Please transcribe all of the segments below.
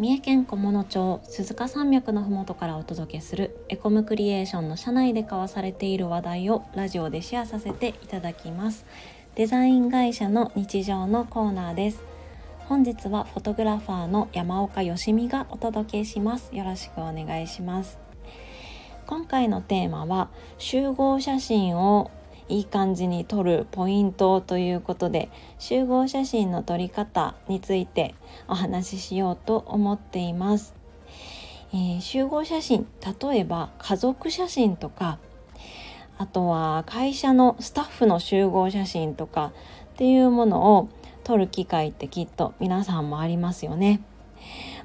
三重県菰野町鈴鹿山脈のふもとからお届けするエコムクリエーションの社内で交わされている話題をラジオでシェアさせていただきます。デザイン会社の日常のコーナーです。本日はフォトグラファーの山岡よしみがお届けします。よろしくお願いします。今回のテーマは集合写真をいい感じに撮るポイントということで集合写真の撮り方についてお話ししようと思っています、えー、集合写真例えば家族写真とかあとは会社のスタッフの集合写真とかっていうものを撮る機会ってきっと皆さんもありますよね。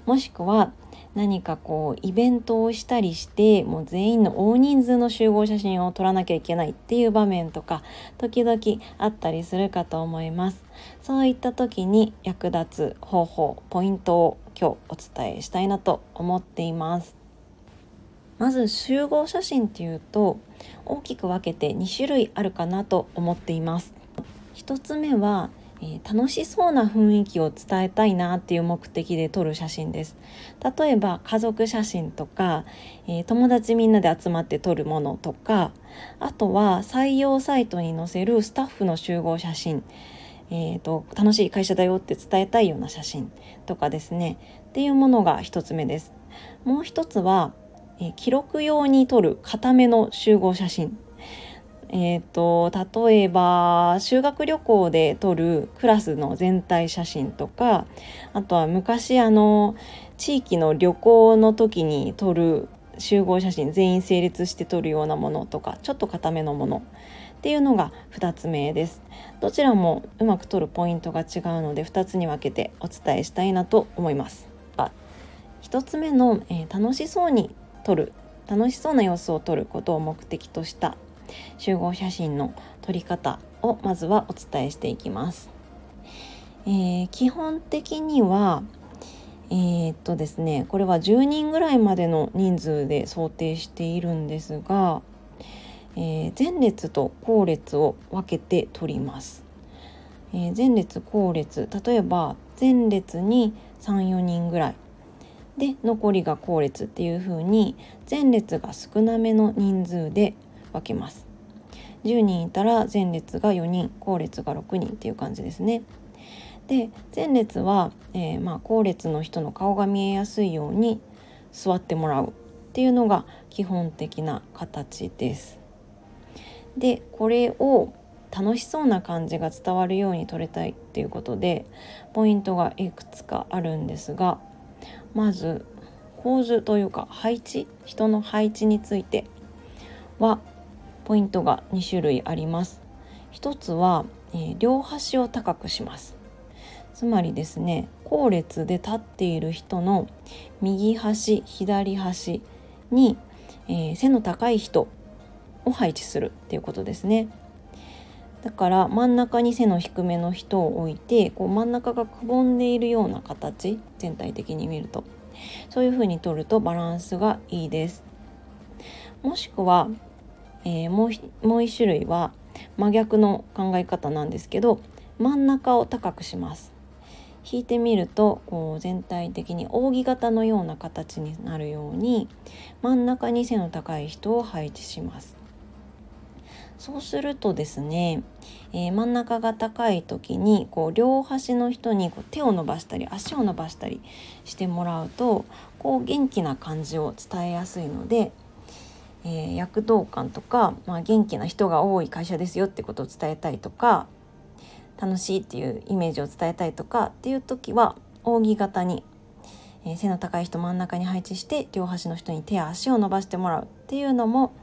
もしくは何かこうイベントをしたりしてもう全員の大人数の集合写真を撮らなきゃいけないっていう場面とか時々あったりするかと思います。そういった時に役立つ方法ポイントを今日お伝えしたいなと思っています。まず集合写真っていうと大きく分けて2種類あるかなと思っています。1つ目はえー、楽しそうな雰囲気を伝えたいなっていう目的で撮る写真です。例えば家族写真とか、えー、友達みんなで集まって撮るものとかあとは採用サイトに載せるスタッフの集合写真。えーと、楽しい会社だよって伝えたいような写真とかですね。っていうものが一つ目です。もう一つは、え記録用に撮る固めの集合写真。えーと、例えば修学旅行で撮るクラスの全体写真とかあとは昔あの地域の旅行の時に撮る集合写真全員整列して撮るようなものとかちょっと固めのものっていうのが2つ目です。どちらもうまく撮るポイントが違うので2つに分けてお伝えしたいなと思います。1つ目の、えー、楽しそうに撮る楽しそうな様子を撮ることを目的とした集合写真の撮り方をまずはお伝えしていきます。えー、基本的にはえー、っとですねこれは10人ぐらいまでの人数で想定しているんですが、えー、前列と後列を分けて撮ります。えー、前列後列例えば前列に34人ぐらいで残りが後列っていう風に前列が少なめの人数で分けます。10人いたら前列が4人後列が6人っていう感じですね。で前列は、えー、まあ、後列の人の顔が見えやすいように座ってもらうっていうのが基本的な形です。でこれを楽しそうな感じが伝わるように撮れたいっていうことでポイントがいくつかあるんですがまず構図というか配置人の配置についてはポイントが2種類あります。一つは、えー、両端を高くします。つまりですね後列で立っている人の右端左端に、えー、背の高い人を配置するっていうことですね。だから真ん中に背の低めの人を置いてこう真ん中がくぼんでいるような形全体的に見ると。そういう風に取るとバランスがいいです。もしくはえー、もうもう一種類は真逆の考え方なんですけど真ん中を高くします。引いてみるとこう全体的に扇形のような形になるように真ん中に背の高い人を配置します。そうするとですね、えー、真ん中が高い時にこう両端の人にこう手を伸ばしたり足を伸ばしたりしてもらうとこう元気な感じを伝えやすいのでえー、躍動感とか、まあ、元気な人が多い会社ですよってことを伝えたいとか楽しいっていうイメージを伝えたいとかっていう時は扇形に、えー、背の高い人真ん中に配置して両端の人に手や足を伸ばしてもらうっていうのも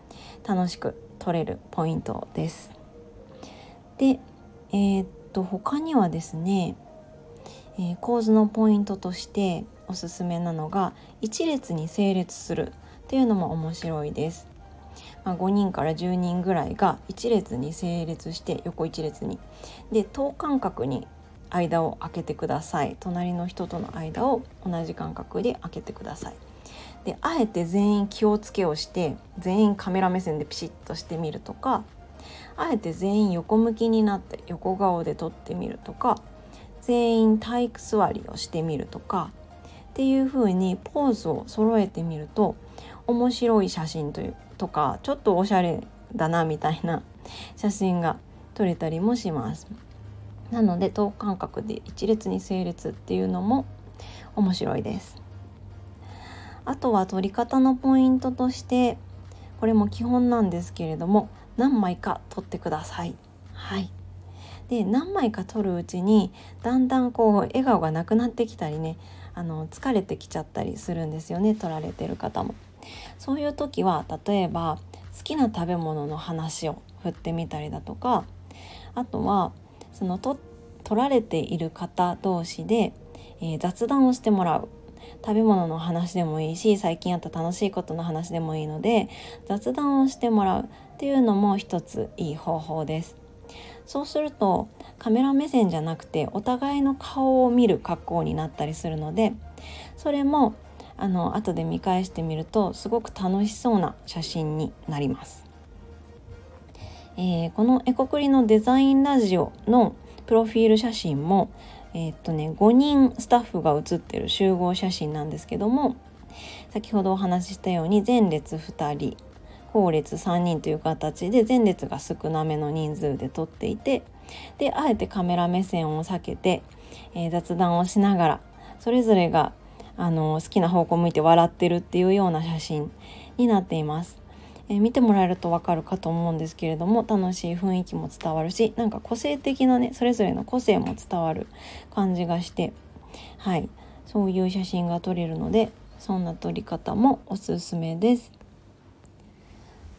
楽しく取れるポイントです。で、えー、っと他にはですね、えー、構図のポイントとしておすすめなのが一列に整列するっていうのも面白いです。まあ、5人から10人ぐらいが1列に整列して横1列に。で等間隔に間を空けてください。隣の人との間を同じ間隔で空けてください。であえて全員気をつけをして全員カメラ目線でピシッとしてみるとかあえて全員横向きになって横顔で撮ってみるとか全員体育座りをしてみるとかっていう風にポーズを揃えてみると面白い写真というとかちょっとおしゃれだなみたいな写真が撮れたりもします。なので等間隔で一列に整列っていうのも面白いです。あとは撮り方のポイントとしてこれも基本なんですけれども何枚か撮ってください。はいで何枚か撮るうちにだんだんこう笑顔がなくなってきたりねあの疲れてきちゃったりするんですよね撮られてる方も。そういう時は例えば好きな食べ物の話を振ってみたりだとかあとはそのと撮られている方同士で、えー、雑談をしてもらう食べ物の話でもいいし最近あった楽しいことの話でもいいので雑談をしてもらうっていうのも一ついい方法です。そうするとカメラ目線じゃなくてお互いの顔を見る格好になったりするのでそれもあの後で見返してみるとすごく楽しそうな写真になります。えー、このエコクリのデザインラジオのプロフィール写真もえー、っとね5人スタッフが写ってる集合写真なんですけども先ほどお話ししたように前列2人後列3人という形で前列が少なめの人数で撮っていてであえてカメラ目線を避けて、えー、雑談をしながらそれぞれがあの好きな方向向いて笑ってるっていうような写真になっています。えー、見てもらえるとわかるかと思うんですけれども楽しい雰囲気も伝わるしなんか個性的なねそれぞれの個性も伝わる感じがしてはいそういう写真が撮れるのでそんな撮り方もおすすめです。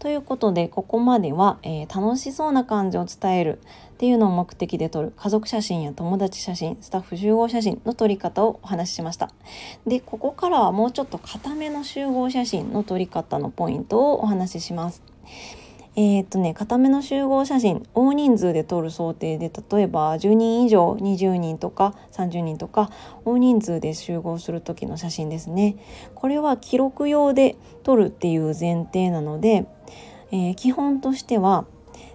ということでここまでは、えー、楽しそうな感じを伝えるっていうのを目的で撮る家族写真や友達写真スタッフ集合写真の撮り方をお話ししました。でここからはもうちょっと固めの集合写真の撮り方のポイントをお話しします。えー、っとね固めの集合写真大人数で撮る想定で例えば10人以上20人とか30人とか大人数で集合する時の写真ですね。これは記録用で撮るっていう前提なのでえー、基本としては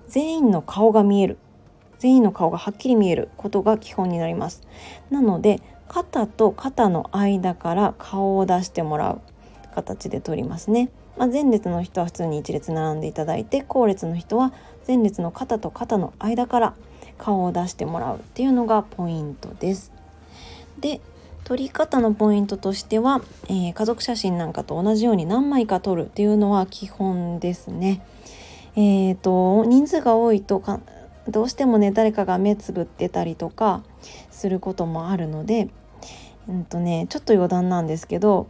全員の顔が見える。全員の顔がはっきり見えることが基本になります。なので肩と肩の間から顔を出してもらう形で撮りますね、まあ、前列の人は普通に一列並んでいただいて後列の人は前列の肩と肩の間から顔を出してもらうっていうのがポイントですで撮り方のポイントとしては、えー、家族写真なんかと同じように何枚か撮るっていうのは基本ですね。えーと、人数が多いとかどうしてもね誰かが目つぶってたりとかすることもあるので、うんとね、ちょっと余談なんですけど、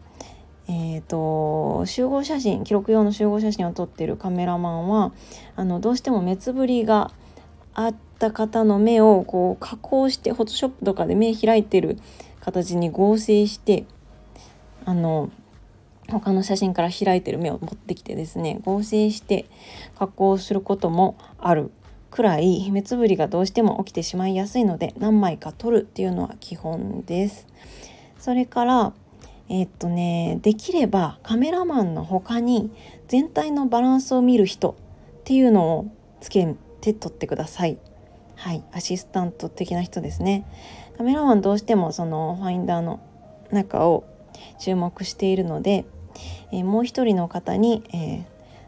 えーと、集合写真記録用の集合写真を撮ってるカメラマンはあのどうしても目つぶりがあった方の目をこう加工してフォトショップとかで目開いてる形に合成してあの他の写真から開いてる目を持ってきてですね合成して加工することもあるくらい目つぶりがどうしても起きてしまいやすいので何枚か撮るっていうのは基本です。それからえ、っとねできればカメラマンの他に全体のバランスを見る人っていうのをつけて撮ってください。はい、アシスタント的な人ですね。カメラマンどうしてもそのファインダーの中を注目しているので、えー、もう一人の方に、え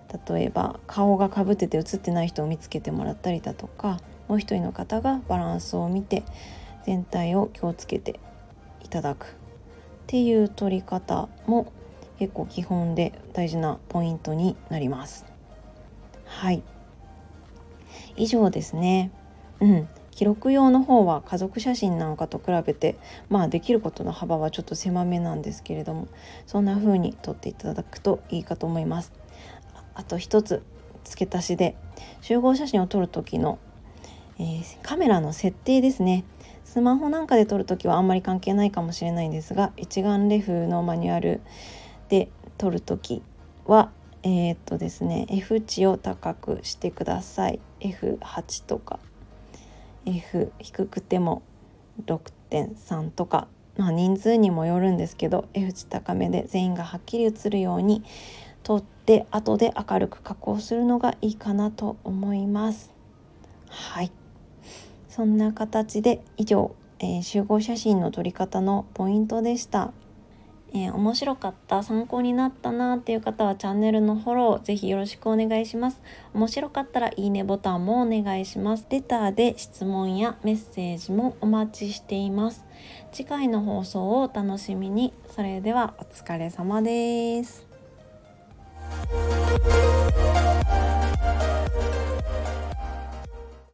ー、例えば顔がかぶってて写ってない人を見つけてもらったりだとかもう一人の方がバランスを見て全体を気をつけていただくっていう撮り方も結構基本で大事なポイントになります。はい以上ですね。うん、記録用の方は家族写真なんかと比べてまあできることの幅はちょっと狭めなんですけれどもそんな風に撮っていただくといいかと思います。あと一つ付け足しで集合写真を撮る時の、えー、カメラの設定ですねスマホなんかで撮る時はあんまり関係ないかもしれないんですが一眼レフのマニュアルで撮る時はえー、っとですね F 値を高くしてください。F8 とか。F 低くても6.3とか、まあ、人数にもよるんですけど F 値高めで全員がはっきり映るように撮って後で明るく加工するのがいいかなと思います。はい。そんな形で以上、えー、集合写真の撮り方のポイントでした。えー、面白かった参考になったなっていう方はチャンネルのフォローぜひよろしくお願いします。面白かったらいいねボタンもお願いします。レターで質問やメッセージもお待ちしています。次回の放送をお楽しみに。それではお疲れ様です。